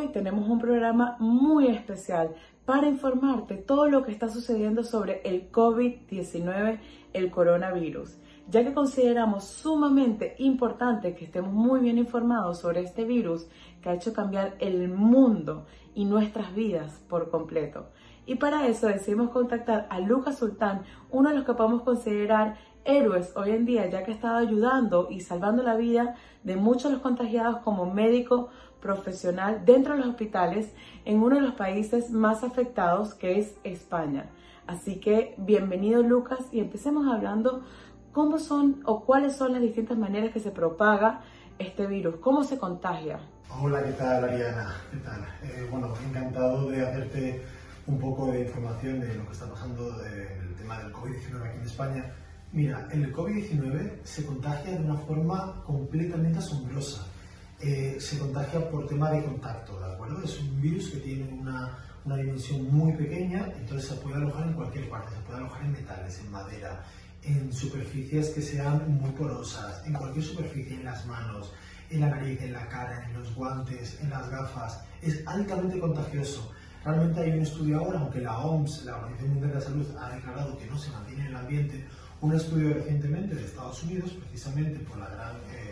Hoy tenemos un programa muy especial para informarte todo lo que está sucediendo sobre el COVID-19, el coronavirus, ya que consideramos sumamente importante que estemos muy bien informados sobre este virus que ha hecho cambiar el mundo y nuestras vidas por completo. Y para eso decidimos contactar a Lucas Sultán, uno de los que podemos considerar héroes hoy en día, ya que ha estado ayudando y salvando la vida de muchos de los contagiados como médico profesional dentro de los hospitales en uno de los países más afectados que es España. Así que bienvenido Lucas y empecemos hablando cómo son o cuáles son las distintas maneras que se propaga este virus, cómo se contagia. Hola, ¿qué tal Ariana? ¿Qué tal? Eh, bueno, encantado de hacerte un poco de información de lo que está pasando del tema del COVID-19 aquí en España. Mira, el COVID-19 se contagia de una forma completamente asombrosa. Eh, se contagia por tema de contacto, ¿de acuerdo? Es un virus que tiene una, una, dimensión muy pequeña, entonces se puede alojar en cualquier parte, se puede alojar en metales, en madera, en superficies que sean muy porosas, en cualquier superficie, en las manos, en la nariz, en la cara, en los guantes, en las gafas. Es altamente contagioso. Realmente hay un estudio ahora, aunque la OMS, la Organización Mundial de la Salud, ha declarado que no se mantiene en el ambiente, un estudio recientemente de Estados Unidos, precisamente por la gran eh,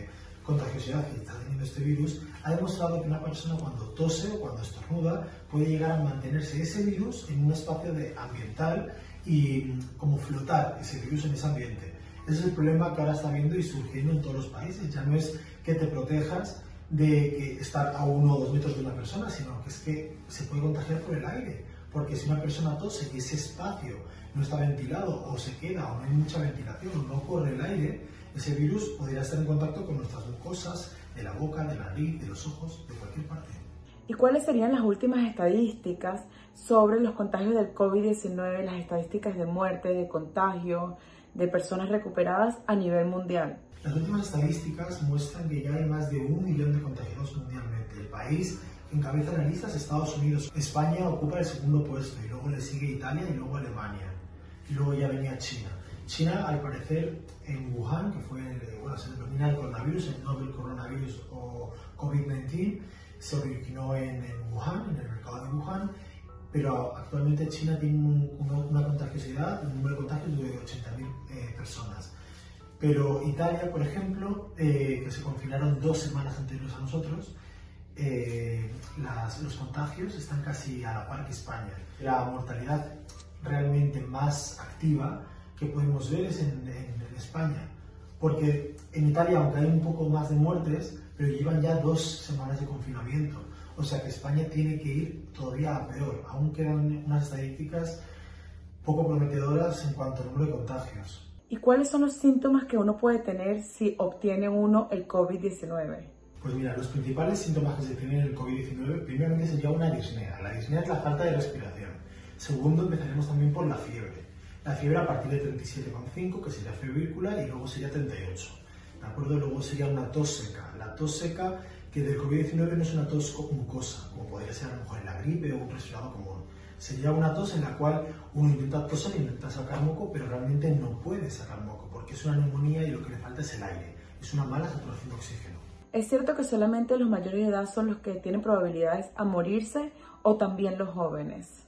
contagiosidad que está teniendo este virus, ha demostrado que una persona cuando tose o cuando estornuda puede llegar a mantenerse ese virus en un espacio de ambiental y mm, como flotar ese virus en ese ambiente. Ese es el problema que ahora está viendo y surgiendo en todos los países. Ya no es que te protejas de estar a uno o dos metros de una persona, sino que es que se puede contagiar por el aire. Porque si una persona tose y ese espacio no está ventilado o se queda o no hay mucha ventilación o no corre el aire, ese virus podría estar en contacto con nuestras mucosas, de la boca, de la nariz, de los ojos, de cualquier parte. ¿Y cuáles serían las últimas estadísticas sobre los contagios del COVID-19, las estadísticas de muerte, de contagio, de personas recuperadas a nivel mundial? Las últimas estadísticas muestran que ya hay más de un millón de contagiados mundialmente. El país encabeza la lista Estados Unidos. España ocupa el segundo puesto y luego le sigue Italia y luego Alemania. Y luego ya venía China. China, al parecer, en Wuhan, que fue, bueno, se denomina el coronavirus, el novel coronavirus o COVID-19, se originó en, Wuhan, en el mercado de Wuhan, pero actualmente China tiene una, contagiosidad, un número de contagios de 80.000 eh, personas. Pero Italia, por ejemplo, eh, que se confinaron dos semanas anteriores a nosotros, eh, los contagios están casi a la par que España. La mortalidad realmente más activa que podemos ver es en, España. Porque en Italia, aunque hay un poco más de muertes, pero llevan ya dos semanas de confinamiento. O sea que España tiene que ir todavía a peor. Aún quedan unas estadísticas poco prometedoras en cuanto al número de contagios. ¿Y cuáles son los síntomas que uno puede tener si obtiene uno el COVID-19? Pues mira, los principales síntomas que se tienen en el COVID-19, primeramente sería una disnea. La disnea es la falta de respiración. Segundo, empezaremos también por la fiebre. La fiebre a partir de 37,5, que sería febrícula, y luego sería 38. ¿De acuerdo? Luego sería una tos seca. La tos seca, que del COVID-19 no es una tos mucosa, como podría ser a lo mejor la gripe o un resfriado común. Sería una tos en la cual uno intenta toser, intenta sacar moco, pero realmente no puede sacar moco, porque es una neumonía y lo que le falta es el aire. Es una mala saturación de oxígeno. ¿Es cierto que solamente los mayores de edad son los que tienen probabilidades a morirse o también los jóvenes?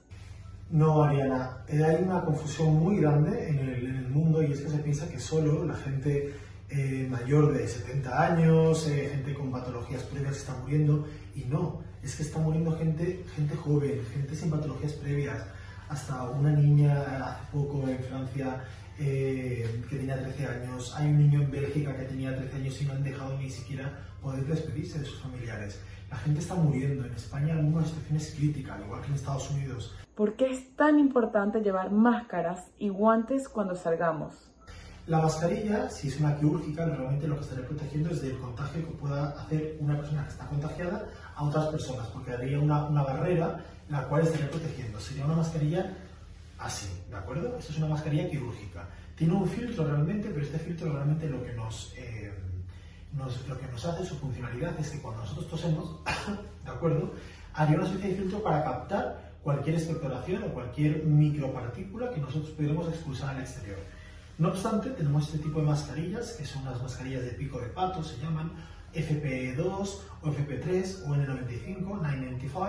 No, Ariana, eh, hay una confusión muy grande en el, mundo y es que se piensa que solo la gente eh, mayor de 70 años, eh, gente con patologías previas está muriendo y no, es que está muriendo gente, gente joven, gente sin patologías previas. Hasta una niña hace poco en Francia que tenía 13 años, hay un niño en Bélgica que tenía 13 años y no han dejado ni siquiera poder despedirse de sus familiares. La gente está muriendo. En España alguna situación es crítica, al igual que en Estados Unidos. ¿Por qué es tan importante llevar máscaras y guantes cuando salgamos? La mascarilla, si es una quirúrgica, realmente lo que estaría protegiendo es del contagio que pueda hacer una persona que está contagiada a otras personas, porque haría una, una barrera la cual estaría protegiendo. Sería una mascarilla así, ¿de acuerdo? Esto es una mascarilla quirúrgica. Tiene un filtro realmente, pero este filtro realmente lo que nos... Eh, lo que nos hace su funcionalidad es que cuando nosotros tosemos, ¿de acuerdo? Haría una especie de filtro para captar cualquier expectoración o cualquier micropartícula que nosotros pudiéramos expulsar al exterior. No obstante, tenemos este tipo de mascarillas, que son las mascarillas de pico de pato, se llaman, FP2 o FP3 o N95, 995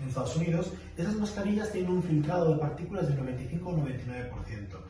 en Estados Unidos. Esas mascarillas tienen un filtrado de partículas del 95 o 99%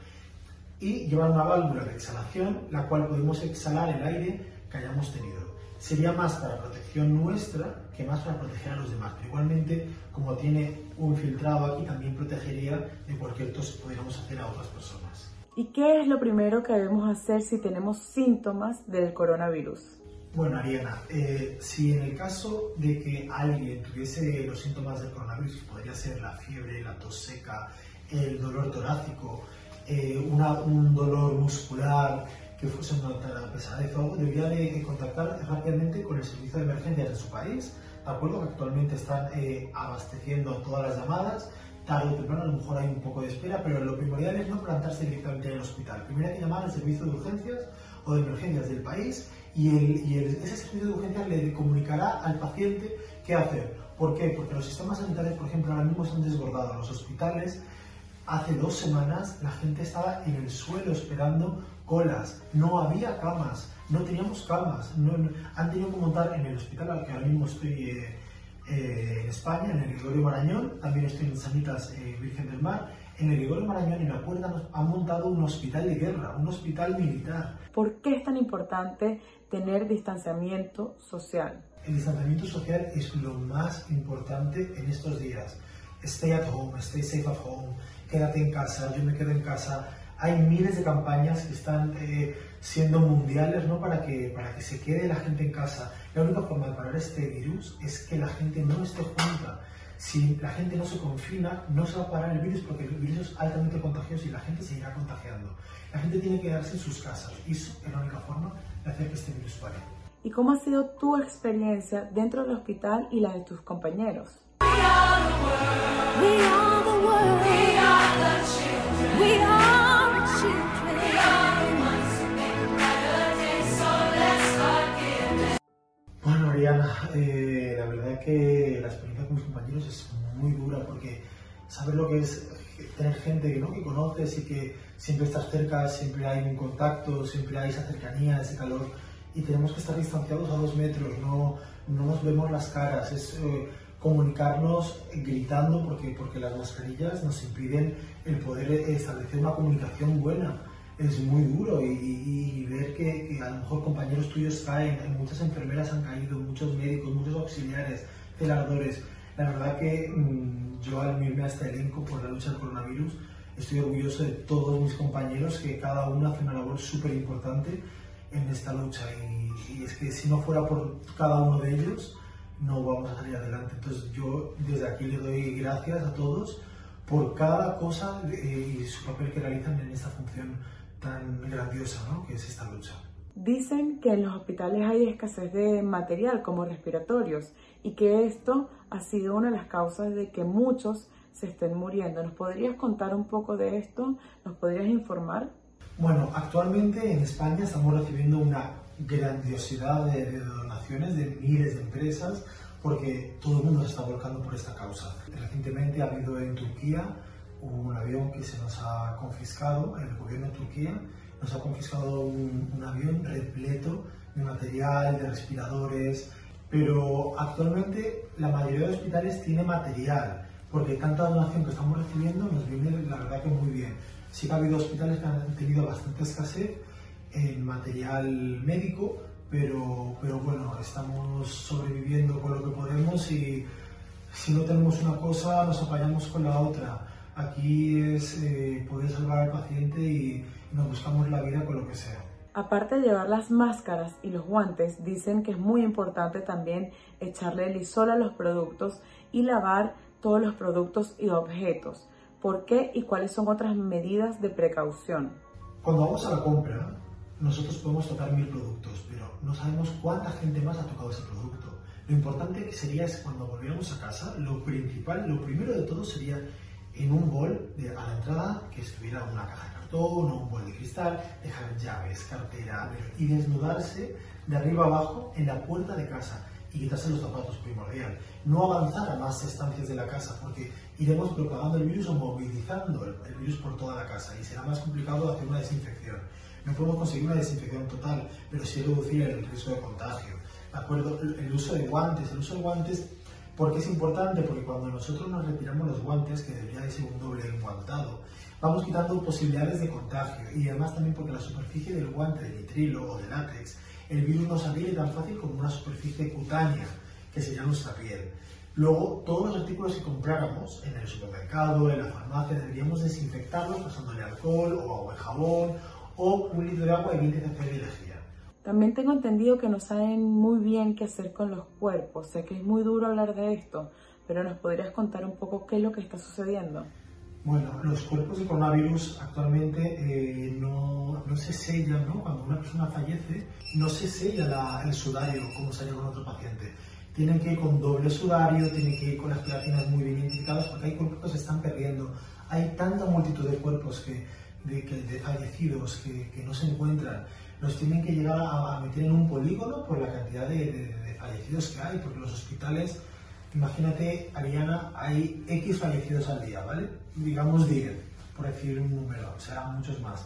y llevan una válvula de exhalación, la cual podemos exhalar el aire que hayamos tenido. Sería más para protección nuestra que más para proteger a los demás. Pero igualmente, como tiene un filtrado aquí, también protegería de cualquier tos que pudiéramos hacer a otras personas. ¿Y qué es lo primero que debemos hacer si tenemos síntomas del coronavirus? Bueno, Ariana, eh, si en el caso de que alguien tuviese los síntomas del coronavirus, podría ser la fiebre, la tos seca, el dolor torácico, eh, un dolor muscular, que fuese una pesadez o algo, debería de contactar rápidamente con el servicio de emergencias de su país, ¿de acuerdo? Que actualmente están eh, abasteciendo todas las llamadas, tarde o temprano a lo mejor hay un poco de espera, pero lo primordial es no plantarse directamente en el hospital. Primero hay que llamar al servicio de urgencias o de emergencias del país y, ese servicio de urgencias le comunicará al paciente qué hacer. ¿Por qué? Porque los sistemas sanitarios, por ejemplo, ahora mismo están desbordados. Los hospitales Hace dos semanas la gente estaba en el suelo esperando colas, no había camas, no teníamos camas, han tenido que montar en el hospital al que ahora mismo estoy eh, eh, en España, en el Gregorio Marañón, también estoy en Sanitas eh, Virgen del Mar, en el Gregorio Marañón en la puerta nos han montado un hospital de guerra, un hospital militar. ¿Por qué es tan importante tener distanciamiento social? El distanciamiento social es lo más importante en estos días. Stay at home, stay safe at home, quédate en casa, yo me quedo en casa. Hay miles de campañas que están eh, siendo mundiales ¿no? para, que, para que se quede la gente en casa. La única forma de parar este virus es que la gente no esté junta. Si la gente no se confina, no se va a parar el virus porque el virus es altamente contagioso y la gente se irá contagiando. La gente tiene que quedarse en sus casas y eso es la única forma de hacer que este virus pare. ¿Y cómo ha sido tu experiencia dentro del hospital y la de tus compañeros? Eh, la verdad es que la experiencia con mis compañeros es muy dura porque saber lo que es tener gente ¿no? que conoces y que siempre estás cerca, siempre hay un contacto, siempre hay esa cercanía, ese calor y tenemos que estar distanciados a dos metros, no, no nos vemos las caras. Es, eh, comunicarnos gritando porque, porque las mascarillas nos impiden el poder establecer una comunicación buena. Es muy duro y, ver que, a lo mejor compañeros tuyos caen, muchas enfermeras han caído, muchos médicos, muchos auxiliares, celadores. La verdad que mm, yo al unirme a este elenco por la lucha del coronavirus estoy orgulloso de todos mis compañeros que cada uno hace una labor súper importante en esta lucha y, y es que si no fuera por cada uno de ellos, no vamos a salir adelante. Entonces yo desde aquí le doy gracias a todos por cada cosa eh, y su papel que realizan en esta función tan grandiosa ¿no? que es esta lucha. Dicen que en los hospitales hay escasez de material como respiratorios y que esto ha sido una de las causas de que muchos se estén muriendo. ¿Nos podrías contar un poco de esto? ¿Nos podrías informar? Bueno, actualmente en España estamos recibiendo una grandiosidad de, donaciones de miles de empresas porque todo el mundo se está volcando por esta causa. Recientemente ha habido en Turquía un avión que se nos ha confiscado, el gobierno de Turquía nos ha confiscado un, avión repleto de material, de respiradores, pero actualmente la mayoría de hospitales tiene material, porque tanta donación que estamos recibiendo nos viene la verdad que muy bien. Sí que ha habido hospitales que han tenido bastante escasez, en material médico, pero, pero bueno, estamos sobreviviendo con lo que podemos y si no tenemos una cosa nos apañamos con la otra. Aquí es eh, poder salvar al paciente y nos buscamos la vida con lo que sea. Aparte de llevar las máscaras y los guantes, dicen que es muy importante también echarle lisol a los productos y lavar todos los productos y objetos. ¿Por qué y cuáles son otras medidas de precaución? Cuando vamos a la compra, nosotros podemos tocar mil productos, pero no sabemos cuánta gente más ha tocado ese producto. Lo importante que sería es cuando volviéramos a casa, lo principal, lo primero de todo sería en un bol de, a la entrada que estuviera una caja de cartón o un bol de cristal, dejar llaves, cartera y desnudarse de arriba abajo en la puerta de casa y quitarse los zapatos primordial. No avanzar a más estancias de la casa porque iremos propagando el virus o movilizando el virus por toda la casa y será más complicado hacer una desinfección. No podemos conseguir una desinfección total, pero sí reducir el riesgo de contagio. ¿de acuerdo? El uso de guantes, el uso de guantes, ¿por qué es importante? Porque cuando nosotros nos retiramos los guantes, que debería de ser un doble enguantado, vamos quitando posibilidades de contagio y además también porque la superficie del guante de nitrilo o de látex, el virus no se adhiere tan fácil como una superficie cutánea, que sería nuestra piel. Luego, todos los artículos que compráramos en el supermercado, en la farmacia, deberíamos desinfectarlos pasándole alcohol o agua de jabón o un litro de agua de 20 cc de lejía. También tengo entendido que no saben muy bien qué hacer con los cuerpos. Sé que es muy duro hablar de esto, pero ¿nos podrías contar un poco qué es lo que está sucediendo? Bueno, los cuerpos de coronavirus actualmente eh, no, no, se sellan, ¿no? Cuando una persona fallece, no se sella el sudario como se haría con otro paciente. Tienen que ir con doble sudario, tienen que ir con las platinas muy bien identificadas porque hay cuerpos que se están perdiendo. Hay tanta multitud de cuerpos que, de, de fallecidos que, que, no se encuentran. Los tienen que llegar a, meter en un polígono por la cantidad de, de fallecidos que hay, porque los hospitales Imagínate, Ariana, hay X fallecidos al día, ¿vale? Digamos 10, por decir un número, serán muchos más.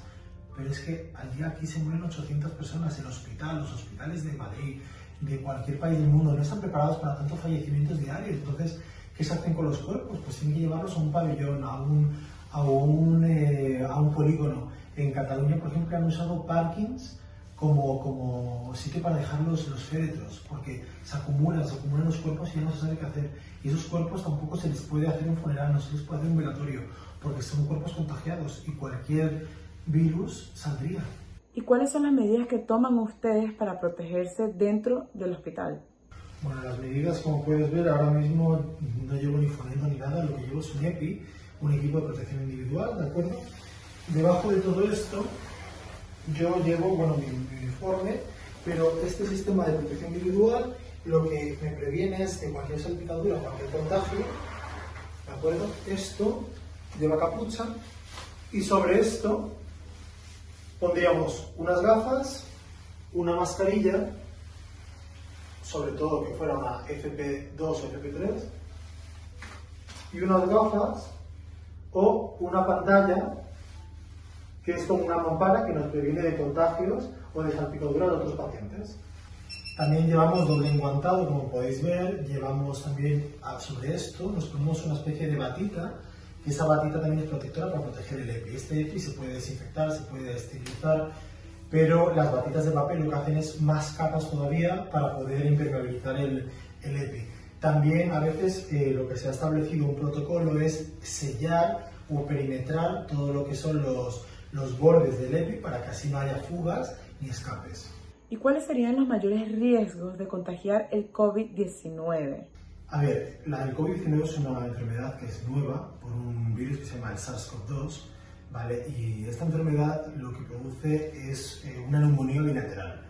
Pero es que al día aquí se mueren 800 personas en hospital, los hospitales de Madrid, de cualquier país del mundo, no están preparados para tantos fallecimientos diarios. Entonces, ¿qué se hacen con los cuerpos? Pues tienen que llevarlos a un pabellón, a un, a un, eh, a un polígono. En Cataluña, por ejemplo, han usado parkings como, como sitio para dejar los, los féretros, porque se acumulan, se acumulan los cuerpos y ya no se sabe qué hacer. Y esos cuerpos tampoco se les puede hacer un funeral, no se les puede hacer un velatorio, porque son cuerpos contagiados y cualquier virus saldría. ¿Y cuáles son las medidas que toman ustedes para protegerse dentro del hospital? Bueno, las medidas, como puedes ver, ahora mismo no llevo ni fonendo ni nada, lo que llevo es un EPI, un equipo de protección individual, ¿de acuerdo? Debajo de todo esto yo llevo, bueno, mi, uniforme, pero este sistema de protección individual lo que me previene es que cualquier salpicadura, cualquier contagio, ¿de acuerdo? Esto lleva capucha y sobre esto pondríamos unas gafas, una mascarilla, sobre todo que fuera una FP2 o FP3, y unas gafas o una pantalla que es como una mampara que nos previene de contagios o de salpicadura de otros pacientes. También llevamos doble enguantado, como podéis ver, llevamos también sobre esto, nos ponemos una especie de batita, y esa batita también es protectora para proteger el EPI. Este EPI se puede desinfectar, se puede esterilizar, pero las batitas de papel lo que hacen es más capas todavía para poder impermeabilizar el, el EPI. También a veces eh, lo que se ha establecido un protocolo es sellar o perimetrar todo lo que son los, los bordes del EPI para que así no haya fugas ni escapes. ¿Y cuáles serían los mayores riesgos de contagiar el COVID-19? A ver, la del COVID-19 es una enfermedad que es nueva por un virus que se llama el SARS-CoV-2, ¿vale? Y esta enfermedad lo que produce es eh, una neumonía bilateral.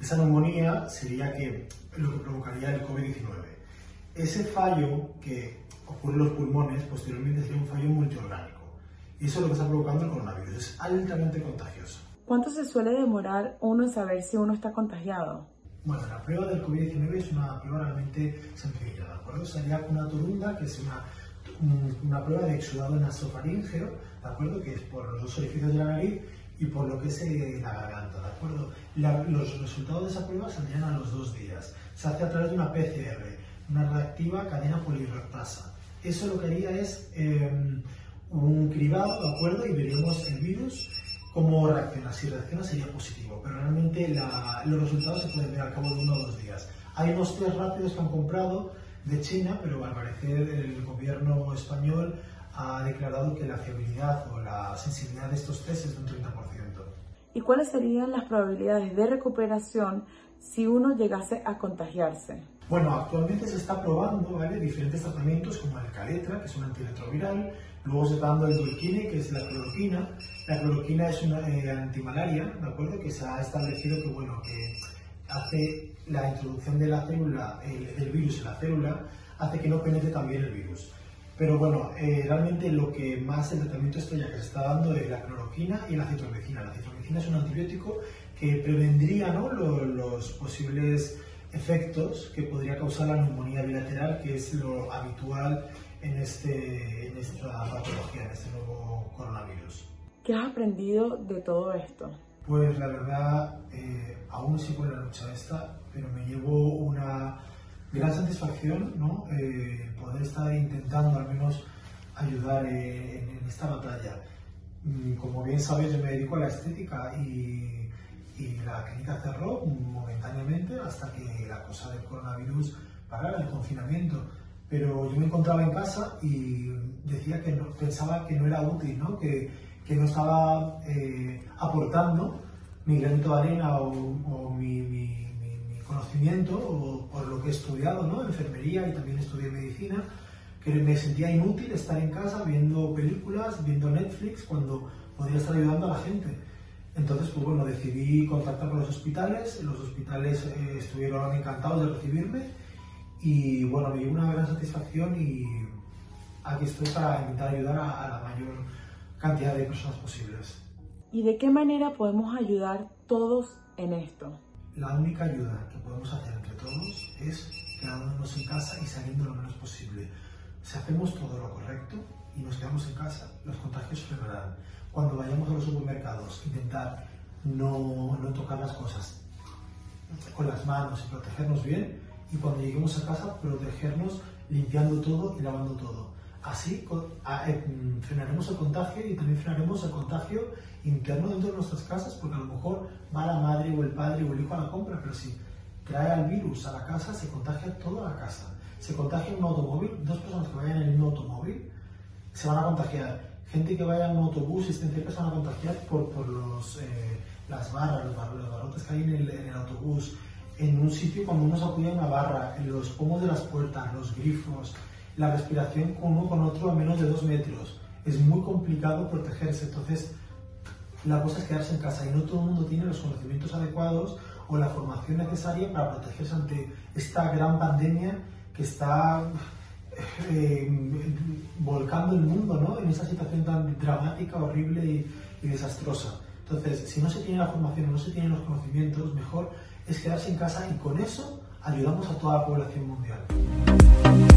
Esa neumonía sería que, lo que provocaría el COVID-19. Ese fallo que ocurre en los pulmones posteriormente sería un fallo multiorgánico. Y eso es lo que está provocando el coronavirus. Es altamente contagioso. ¿Cuánto se suele demorar uno en saber si uno está contagiado? Bueno, la prueba del COVID-19 es una prueba realmente sencilla, ¿de acuerdo? Sería una torunda, que es una, una prueba de exudado nasofaríngeo, ¿de acuerdo? Que es por los dos orificios de la nariz y por lo que es eh, la garganta, ¿de acuerdo? los resultados de esa prueba saldrían a los dos días. Se hace a través de una PCR, una reactiva cadena polirractasa. Eso lo que haría es... Em, un cribado, ¿de acuerdo? Y veríamos el virus cómo reacciona. Si reacciona sería positivo, pero realmente los resultados se pueden ver al cabo de uno o dos días. Hay unos test rápidos que han comprado de China, pero al parecer el gobierno español ha declarado que la fiabilidad o la sensibilidad de estos test es de un 30%. ¿Y cuáles serían las probabilidades de recuperación si uno llegase a contagiarse? Bueno, actualmente se está probando ¿vale? diferentes tratamientos como el Caletra, que es un antirretroviral, luego se está dando el Dulquine, que es la cloroquina. La cloroquina es una eh, antimalaria, ¿de acuerdo? Que se ha establecido que, bueno, que hace la introducción de la célula, del virus en la célula, hace que no penetre también el virus. Pero bueno, eh, realmente lo que más el tratamiento estrella que se está dando es la cloroquina y la citromicina. La citromicina es un antibiótico que prevendría ¿no? los posibles efectos que podría causar la neumonía bilateral, que es lo habitual en, este, en esta patología, en este nuevo coronavirus. ¿Qué has aprendido de todo esto? Pues la verdad, eh, aún sigo en la lucha esta, pero me llevo una gran satisfacción, ¿no? Eh, poder estar intentando al menos ayudar en, en esta batalla. Mm, como bien sabes, yo me dedico a la estética y, y la clínica cerró momentáneamente hasta que la cosa del coronavirus parara, el confinamiento. Pero yo me encontraba en casa y decía que pensaba que no era útil, ¿no? Que, que no estaba eh, aportando mi granito de arena o, o mi, mi, mi, conocimiento o por lo que he estudiado, ¿no? Enfermería y también estudié medicina que me sentía inútil estar en casa viendo películas, viendo Netflix, cuando podría estar ayudando a la gente. Entonces, pues bueno, decidí contactar con los hospitales, los hospitales eh, estuvieron encantados de recibirme y bueno, me dio una gran satisfacción y aquí estoy para intentar ayudar a, a la mayor cantidad de personas posibles. ¿Y de qué manera podemos ayudar todos en esto? La única ayuda que podemos hacer entre todos es quedándonos en casa y saliendo lo menos posible. Si hacemos todo lo correcto y nos quedamos en casa, los contagios frenarán. Cuando vayamos a los supermercados, intentar no, no tocar las cosas con las manos y protegernos bien. Y cuando lleguemos a casa, protegernos limpiando todo y lavando todo. Así eh, frenaremos el contagio y también frenaremos el contagio interno dentro de nuestras casas, porque a lo mejor va la madre o el padre o el hijo a la compra, pero si trae al virus a la casa, se contagia toda la casa se contagia un automóvil, dos personas que vayan en un automóvil se van a contagiar. Gente que vaya en un autobús y estén cerca se van a contagiar por, por los, eh, las barras, los, barrotes que hay en el, en el, autobús. En un sitio cuando uno en una barra, en los pomos de las puertas, los grifos, la respiración con uno con otro a menos de dos metros. Es muy complicado protegerse. Entonces, la cosa es quedarse en casa y no todo el mundo tiene los conocimientos adecuados o la formación necesaria para protegerse ante esta gran pandemia que está eh, volcando el mundo ¿no? en esa situación tan dramática, horrible y, y, desastrosa. Entonces, si no se tiene la formación, no se tienen los conocimientos, mejor es quedarse en casa y con eso ayudamos a toda la población mundial.